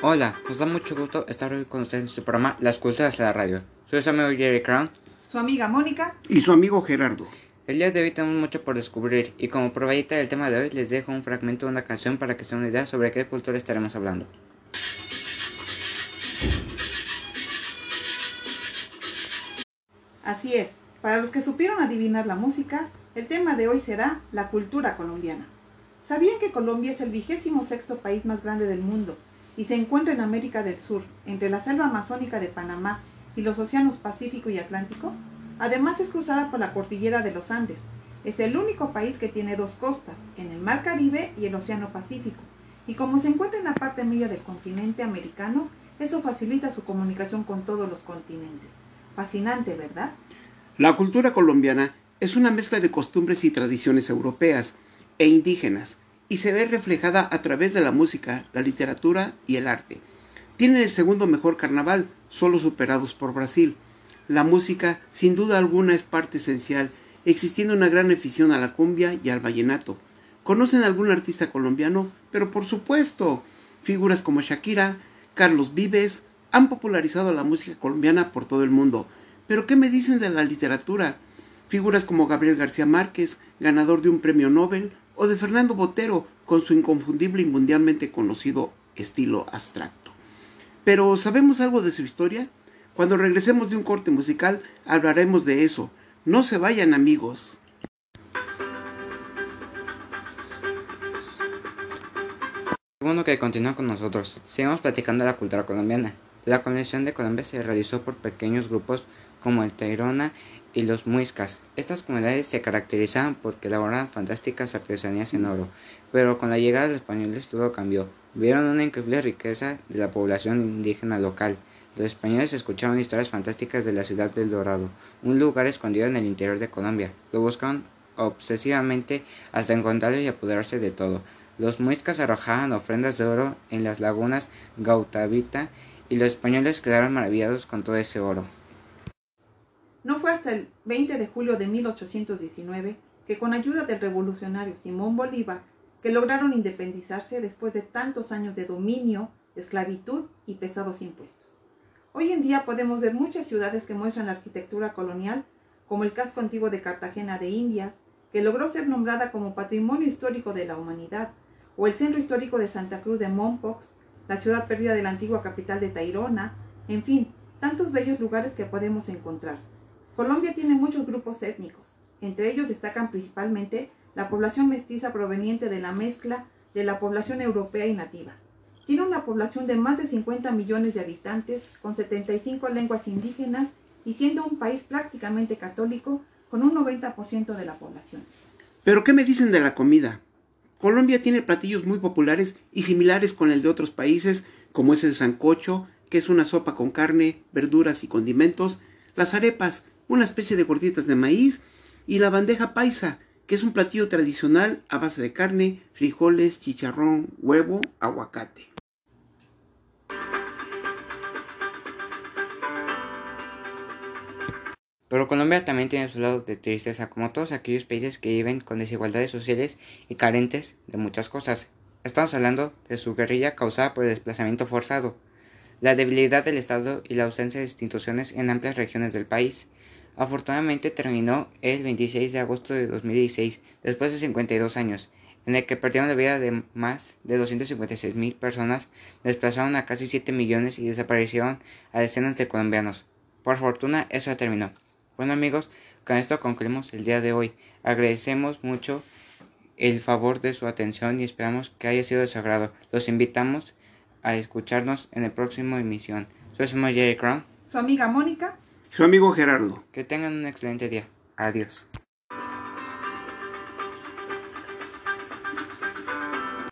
Hola, nos da mucho gusto estar hoy con ustedes en su programa Las Culturas de la Radio. Soy su amigo Jerry Crown. Su amiga Mónica. Y su amigo Gerardo. El día de hoy tenemos mucho por descubrir y como probadita del tema de hoy les dejo un fragmento de una canción para que se den una idea sobre qué cultura estaremos hablando. Así es, para los que supieron adivinar la música, el tema de hoy será la cultura colombiana. ¿Sabían que Colombia es el vigésimo sexto país más grande del mundo y se encuentra en América del Sur, entre la selva amazónica de Panamá y los océanos Pacífico y Atlántico? Además es cruzada por la cordillera de los Andes. Es el único país que tiene dos costas, en el Mar Caribe y el Océano Pacífico. Y como se encuentra en la parte media del continente americano, eso facilita su comunicación con todos los continentes. Fascinante, ¿verdad? La cultura colombiana es una mezcla de costumbres y tradiciones europeas e indígenas y se ve reflejada a través de la música, la literatura y el arte. Tienen el segundo mejor carnaval, solo superados por Brasil. La música, sin duda alguna, es parte esencial, existiendo una gran afición a la cumbia y al vallenato. ¿Conocen algún artista colombiano? Pero por supuesto, figuras como Shakira, Carlos Vives, han popularizado la música colombiana por todo el mundo. Pero ¿qué me dicen de la literatura? Figuras como Gabriel García Márquez, ganador de un premio Nobel, o de Fernando Botero, con su inconfundible y mundialmente conocido estilo abstracto. Pero ¿sabemos algo de su historia? Cuando regresemos de un corte musical hablaremos de eso. No se vayan amigos. Segundo que continúa con nosotros. Seguimos platicando de la cultura colombiana. La colonización de Colombia se realizó por pequeños grupos como el Tairona y los Muiscas. Estas comunidades se caracterizaban porque elaboraban fantásticas artesanías en oro, pero con la llegada de los españoles todo cambió. Vieron una increíble riqueza de la población indígena local. Los españoles escuchaban historias fantásticas de la ciudad del Dorado, un lugar escondido en el interior de Colombia. Lo buscaron obsesivamente hasta encontrarlo y apoderarse de todo. Los muiscas arrojaban ofrendas de oro en las lagunas Gautavita y los españoles quedaron maravillados con todo ese oro. No fue hasta el 20 de julio de 1819 que con ayuda del revolucionario Simón Bolívar, que lograron independizarse después de tantos años de dominio, esclavitud y pesados impuestos. Hoy en día podemos ver muchas ciudades que muestran la arquitectura colonial, como el casco antiguo de Cartagena de Indias, que logró ser nombrada como Patrimonio Histórico de la Humanidad, o el Centro Histórico de Santa Cruz de Mompox, la ciudad perdida de la antigua capital de Tairona, en fin, tantos bellos lugares que podemos encontrar. Colombia tiene muchos grupos étnicos, entre ellos destacan principalmente la población mestiza proveniente de la mezcla de la población europea y nativa. Tiene una población de más de 50 millones de habitantes, con 75 lenguas indígenas y siendo un país prácticamente católico con un 90% de la población. Pero ¿qué me dicen de la comida? Colombia tiene platillos muy populares y similares con el de otros países, como es el sancocho, que es una sopa con carne, verduras y condimentos, las arepas, una especie de gorditas de maíz, y la bandeja paisa, que es un platillo tradicional a base de carne, frijoles, chicharrón, huevo, aguacate. Pero Colombia también tiene su lado de tristeza, como todos aquellos países que viven con desigualdades sociales y carentes de muchas cosas. Estamos hablando de su guerrilla causada por el desplazamiento forzado, la debilidad del Estado y la ausencia de instituciones en amplias regiones del país. Afortunadamente terminó el 26 de agosto de 2016, después de 52 años, en el que perdieron la vida de más de 256 mil personas, desplazaron a casi 7 millones y desaparecieron a decenas de colombianos. Por fortuna, eso terminó. Bueno amigos, con esto concluimos el día de hoy. Agradecemos mucho el favor de su atención y esperamos que haya sido de su agrado. Los invitamos a escucharnos en el próximo emisión. Soy su Jerry Crown. Su amiga Mónica. Su amigo Gerardo. Que tengan un excelente día. Adiós.